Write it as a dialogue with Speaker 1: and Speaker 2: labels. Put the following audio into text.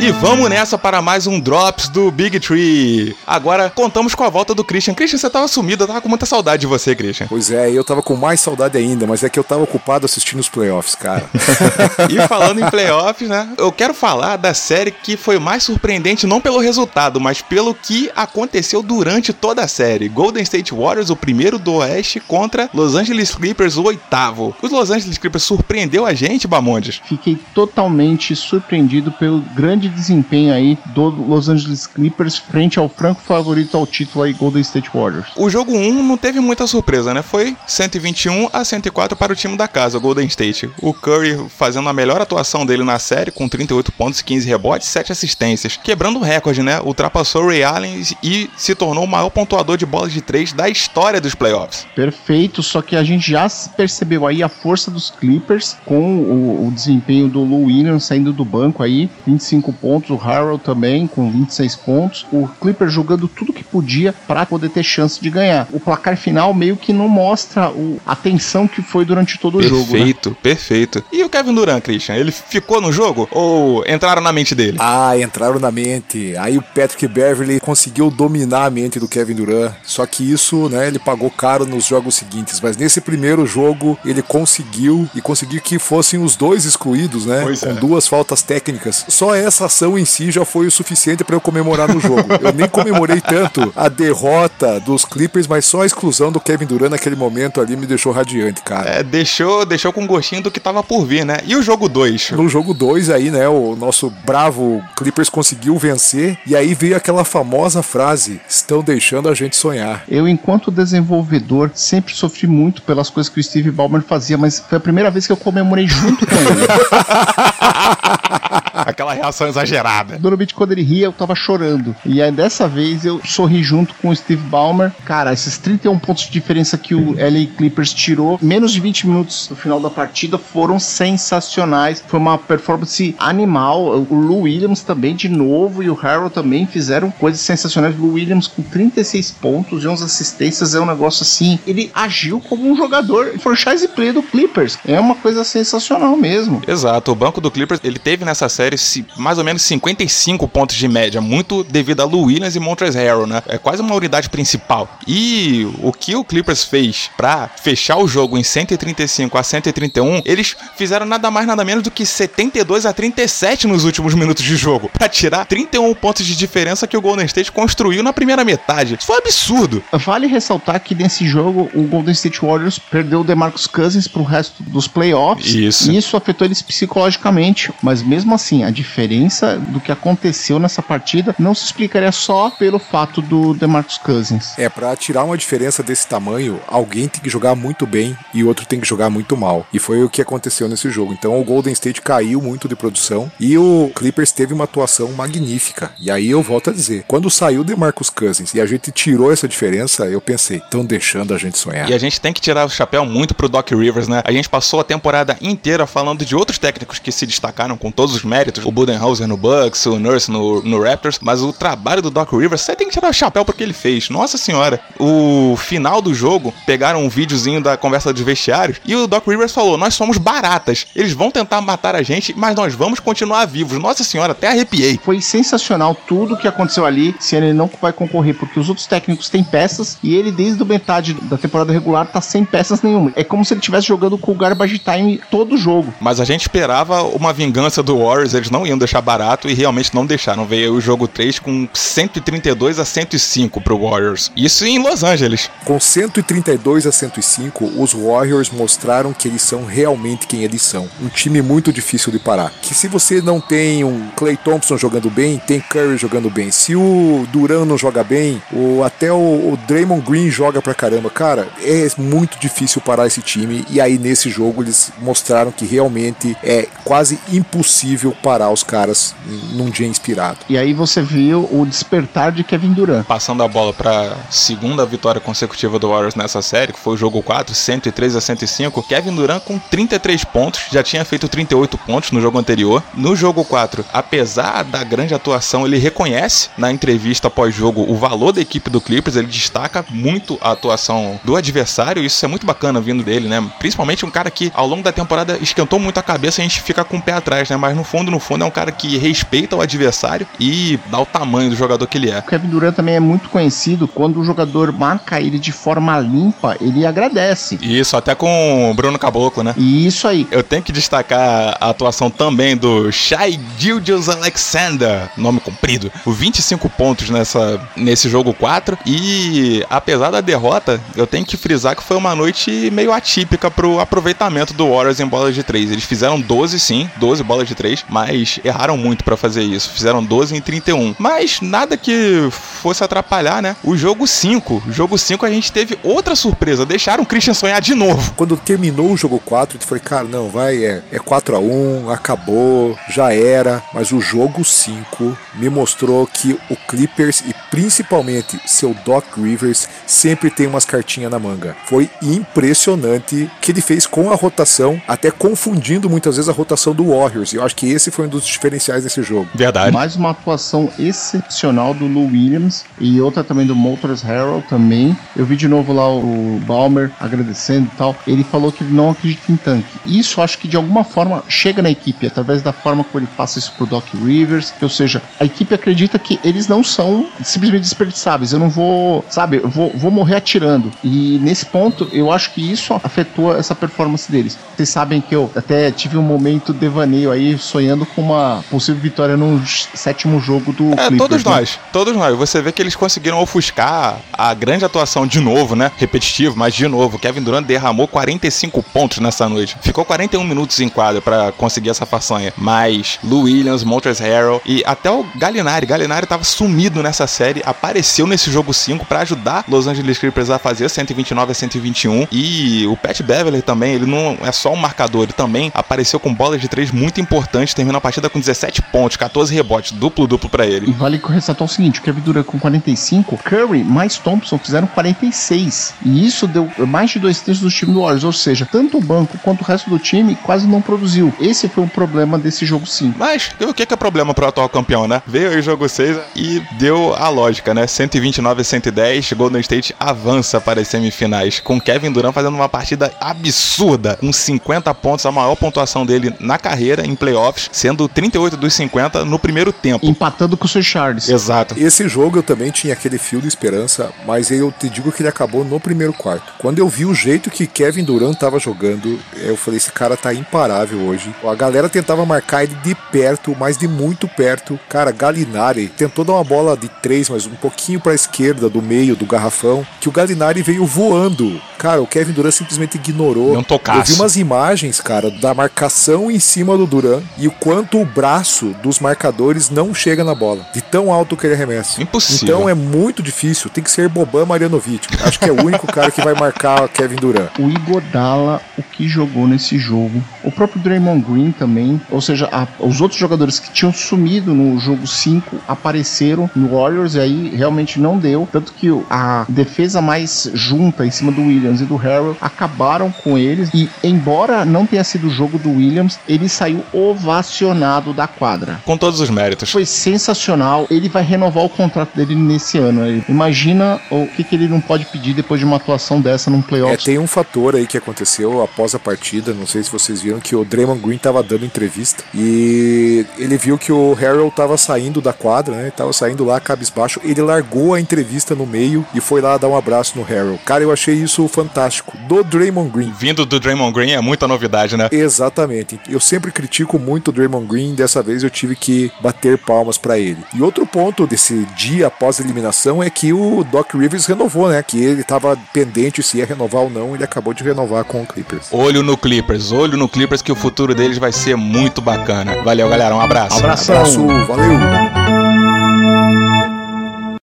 Speaker 1: E vamos nessa para mais um Drops do Big Tree. Agora contamos com a volta do Christian. Christian, você tava sumido, eu tava com muita saudade de você, Christian.
Speaker 2: Pois é, eu tava com mais saudade ainda, mas é que eu tava ocupado assistindo os playoffs, cara.
Speaker 1: e falando em playoffs, né? Eu quero falar da série que foi mais surpreendente não pelo resultado, mas pelo que aconteceu durante toda a série. Golden State Warriors, o primeiro do Oeste, contra Los Angeles Clippers, o oitavo. Os Los Angeles Clippers surpreendeu a gente, Bamondes?
Speaker 3: Fiquei totalmente surpreendido pelo grande desempenho aí do Los Angeles Clippers frente ao franco favorito ao título aí Golden State Warriors.
Speaker 1: O jogo 1 não teve muita surpresa, né? Foi 121 a 104 para o time da casa, Golden State. O Curry fazendo a melhor atuação dele na série com 38 pontos, 15 rebotes, 7 assistências, quebrando o recorde, né? Ultrapassou o Ray Allen e se tornou o maior pontuador de bolas de 3 da história dos playoffs.
Speaker 3: Perfeito, só que a gente já percebeu aí a força dos Clippers com o, o desempenho do Lou Williams saindo do banco aí, 25 pontos, o Harrell também com 26 pontos, o Clippers jogando tudo que podia para poder ter chance de ganhar. O placar final meio que não mostra o, a tensão que foi durante todo
Speaker 1: perfeito,
Speaker 3: o jogo.
Speaker 1: Né? Perfeito, né? perfeito. E o Kevin Durant, Christian, ele ficou no jogo ou entraram na mente dele?
Speaker 2: Ah, entraram na mente. Aí o Patrick Beverly conseguiu dominar a mente do Kevin Durant. Só que isso, né, ele pagou caro nos jogos seguintes. Mas nesse primeiro jogo ele conseguiu e conseguiu que fossem os dois excluídos, né?
Speaker 1: Pois
Speaker 2: com
Speaker 1: é.
Speaker 2: duas faltas técnicas. Só essa ação em si já foi o suficiente para eu comemorar no jogo. eu nem comemorei tanto a derrota dos Clippers, mas só a exclusão do Kevin Durant naquele momento ali me deixou radiante, cara.
Speaker 1: É, deixou, deixou com gostinho do que tava por vir, né? E o jogo 2?
Speaker 2: No jogo 2 aí, né, o nosso bravo Clippers conseguiu vencer e aí veio aquela famosa frase: "Estão deixando a gente sonhar".
Speaker 3: Eu, enquanto desenvolvedor, sempre sofri muito pelas coisas que o Steve Ballmer fazia, mas foi a primeira vez que eu comemorei junto com ele.
Speaker 1: Aquela reação exagerada.
Speaker 3: Normalmente, quando ele ria, eu tava chorando. E aí, dessa vez, eu sorri junto com o Steve Ballmer. Cara, esses 31 pontos de diferença que o LA Clippers tirou, menos de 20 minutos no final da partida, foram sensacionais. Foi uma performance animal. O Lou Williams também, de novo, e o Harold também fizeram coisas sensacionais. O Lou Williams com 36 pontos e 11 assistências é um negócio assim. Ele agiu como um jogador franchise play do Clippers. É uma coisa sensacional mesmo.
Speaker 1: Exato. O banco do Clippers, ele teve nessa série mais ou menos 55 pontos de média, muito devido a Lou Williams e Montrezl Harrell, né? É quase uma unidade principal. E o que o Clippers fez para fechar o jogo em 135 a 131, eles fizeram nada mais nada menos do que 72 a 37 nos últimos minutos de jogo, para tirar 31 pontos de diferença que o Golden State construiu na primeira metade. Isso foi um absurdo.
Speaker 3: Vale ressaltar que nesse jogo o Golden State Warriors perdeu o DeMarcus Cousins pro resto dos playoffs.
Speaker 1: Isso.
Speaker 3: E isso afetou eles psicologicamente, mas mesmo assim, a diferença do que aconteceu nessa partida não se explicaria só pelo fato do DeMarcus Cousins.
Speaker 2: É, para tirar uma diferença desse tamanho, alguém tem que jogar muito bem e outro tem que jogar muito mal. E foi o que aconteceu nesse jogo. Então o Golden State caiu muito de produção e o Clippers teve uma atuação magnífica. E aí eu volto a dizer, quando saiu o DeMarcus Cousins e a gente tirou essa diferença, eu pensei, estão deixando a gente sonhar.
Speaker 1: E a gente tem que tirar o chapéu muito pro Doc Rivers, né? A gente passou a temporada inteira falando de outros técnicos que se destacaram com todos os méritos, o Budenholzer no Bucks, o Nurse no, no Raptors, mas o trabalho do Doc Rivers, você tem que tirar o chapéu porque ele fez. Nossa senhora, o final do jogo, pegaram um videozinho da conversa dos vestiários e o Doc Rivers falou: Nós somos baratas, eles vão tentar matar a gente, mas nós vamos continuar vivos. Nossa senhora, até arrepiei.
Speaker 3: Foi sensacional tudo que aconteceu ali, se ele não vai concorrer, porque os outros técnicos têm peças e ele, desde a metade da temporada regular, tá sem peças nenhuma. É como se ele estivesse jogando com o Garbage Time todo o jogo.
Speaker 1: Mas a gente esperava uma vingança do Warriors, eles não iam deixar barato e realmente não deixaram. Veio o jogo 3 com 132 a 105 pro Warriors. Isso em Los Angeles.
Speaker 2: Com 132 a 105, os Warriors mostraram que eles são realmente quem eles são. Um time muito difícil de parar. Que se você não tem um Clay Thompson jogando bem, tem Curry jogando bem. Se o Duran não joga bem, ou até o, o Draymond Green joga pra caramba, cara, é muito difícil parar esse time. E aí nesse jogo eles mostraram que realmente é quase impossível parar os caras num dia inspirado.
Speaker 3: E aí você viu o despertar de Kevin Durant.
Speaker 1: Passando a bola para segunda vitória consecutiva do Warriors nessa série, que foi o jogo 4, 103 a 105. Kevin Durant com 33 pontos, já tinha feito 38 pontos no jogo anterior. No jogo 4, apesar da grande atuação, ele reconhece na entrevista pós-jogo o valor da equipe do Clippers, ele destaca muito a atuação do adversário, isso é muito bacana vindo dele, né? Principalmente um cara que ao longo da temporada esquentou muito a cabeça e a gente fica com o pé atrás, né? Mas no fundo, no fundo, é um cara que que respeita o adversário e dá o tamanho do jogador que ele é.
Speaker 3: O Kevin Durant também é muito conhecido quando o jogador marca ele de forma limpa, ele agradece.
Speaker 1: Isso, até com o Bruno Caboclo, né?
Speaker 3: E isso aí.
Speaker 1: Eu tenho que destacar a atuação também do Shai Gilgeous Alexander, nome comprido, o 25 pontos nessa, nesse jogo 4. E apesar da derrota, eu tenho que frisar que foi uma noite meio atípica pro aproveitamento do Warriors em bolas de 3. Eles fizeram 12 sim, 12 bolas de 3, mas erraram muito para fazer isso. Fizeram 12 em 31. Mas nada que fosse atrapalhar, né? O jogo 5. Jogo 5 a gente teve outra surpresa. Deixaram o Christian sonhar de novo.
Speaker 2: Quando terminou o jogo 4, eu falei, cara, não, vai, é, é 4 a 1 acabou, já era. Mas o jogo 5 me mostrou que o Clippers e principalmente seu Doc Rivers sempre tem umas cartinhas na manga. Foi impressionante que ele fez com a rotação, até confundindo muitas vezes a rotação do Warriors. E eu acho que esse foi um dos diferenciais desse jogo.
Speaker 1: Verdade.
Speaker 3: Mais uma atuação excepcional do Lou Williams e outra também do Motors Harold também. Eu vi de novo lá o Balmer agradecendo e tal. Ele falou que ele não acredita em tanque. Isso acho que de alguma forma chega na equipe, através da forma como ele passa isso pro Doc Rivers. Ou seja, a equipe acredita que eles não são simplesmente desperdiçáveis. Eu não vou, sabe, eu vou, vou morrer atirando. E nesse ponto, eu acho que isso afetou essa performance deles. Vocês sabem que eu até tive um momento devaneio aí, sonhando com uma possível vitória no sétimo jogo do
Speaker 1: É,
Speaker 3: Clippers,
Speaker 1: todos
Speaker 3: né?
Speaker 1: nós, todos nós. Você vê que eles conseguiram ofuscar a grande atuação de novo, né? Repetitivo, mas de novo. Kevin Durant derramou 45 pontos nessa noite. Ficou 41 minutos em quadra pra conseguir essa façanha. Mas Lou Williams, Montrezl Harrell e até o Gallinari. Gallinari tava sumido nessa série, apareceu nesse jogo 5 pra ajudar Los Angeles Clippers a fazer 129 a 121. E o Pat Beverly também, ele não é só um marcador, ele também apareceu com bolas de três muito importantes, terminou a partida com 17 pontos, 14 rebotes, duplo-duplo pra ele.
Speaker 3: E vale ressaltar o seguinte: o Kevin Durant com 45, Curry mais Thompson fizeram 46. E isso deu mais de dois terços do time do Warriors. Ou seja, tanto o banco quanto o resto do time quase não produziu. Esse foi o problema desse jogo 5.
Speaker 1: Mas o que que é problema pro atual campeão, né? Veio aí o jogo 6 e deu a lógica, né? 129 a 110, Golden State avança para as semifinais, com Kevin Durant fazendo uma partida absurda, com 50 pontos, a maior pontuação dele na carreira em playoffs, sendo 38 dos 50 no primeiro tempo.
Speaker 3: Empatando com o Charles.
Speaker 1: Exato.
Speaker 2: Esse jogo eu também tinha aquele fio de esperança, mas eu te digo que ele acabou no primeiro quarto. Quando eu vi o jeito que Kevin Durant tava jogando, eu falei: esse cara tá imparável hoje. A galera tentava marcar ele de perto, mas de muito perto. Cara, Galinari tentou dar uma bola de três, mas um pouquinho pra esquerda, do meio do garrafão, que o Galinari veio voando. Cara, o Kevin Durant simplesmente ignorou.
Speaker 1: Não tocasse.
Speaker 2: Eu vi umas imagens, cara, da marcação em cima do Durant e o quanto o braço dos marcadores não chega na bola, de tão alto que ele arremessa.
Speaker 1: Impossível.
Speaker 2: Então é muito difícil, tem que ser Boban Marjanovic. Acho que é o único cara que vai marcar Kevin Durant.
Speaker 3: O Igodala, o que jogou nesse jogo. O próprio Draymond Green também. Ou seja, a- os outros jogadores que tinham sumido no jogo 5 apareceram no Warriors e aí realmente não deu. Tanto que a defesa mais junta em cima do Williams e do Harrell acabaram com eles. E embora não tenha sido o jogo do Williams, ele saiu ovacionado da quadra.
Speaker 1: Com todos os méritos.
Speaker 3: Foi sensacional. Ele vai renovar o contrato dele nesse ano. aí. Imagina o que, que ele não pode pedir depois de uma atuação dessa num
Speaker 2: É,
Speaker 3: playoff.
Speaker 2: tem um fator aí que aconteceu após a partida, não sei se vocês viram, que o Draymond Green tava dando entrevista e ele viu que o Harold tava saindo da quadra, né? Tava saindo lá cabisbaixo. Ele largou a entrevista no meio e foi lá dar um abraço no Harold. Cara, eu achei isso fantástico. Do Draymond Green.
Speaker 1: Vindo do Draymond Green é muita novidade, né?
Speaker 2: Exatamente. Eu sempre critico muito o Draymond Green, dessa vez eu tive que bater palmas pra ele. E outro ponto desse dia após a eliminação é que o Doc Rivers renovou, né? Que ele tava pendente se ia renovar ou não, ele acabou de renovar com o Clippers.
Speaker 1: Olho no Clippers, olho no Clippers que o futuro deles vai ser muito bacana. Valeu, galera, um abraço.
Speaker 3: Abração.
Speaker 2: Abraço, valeu!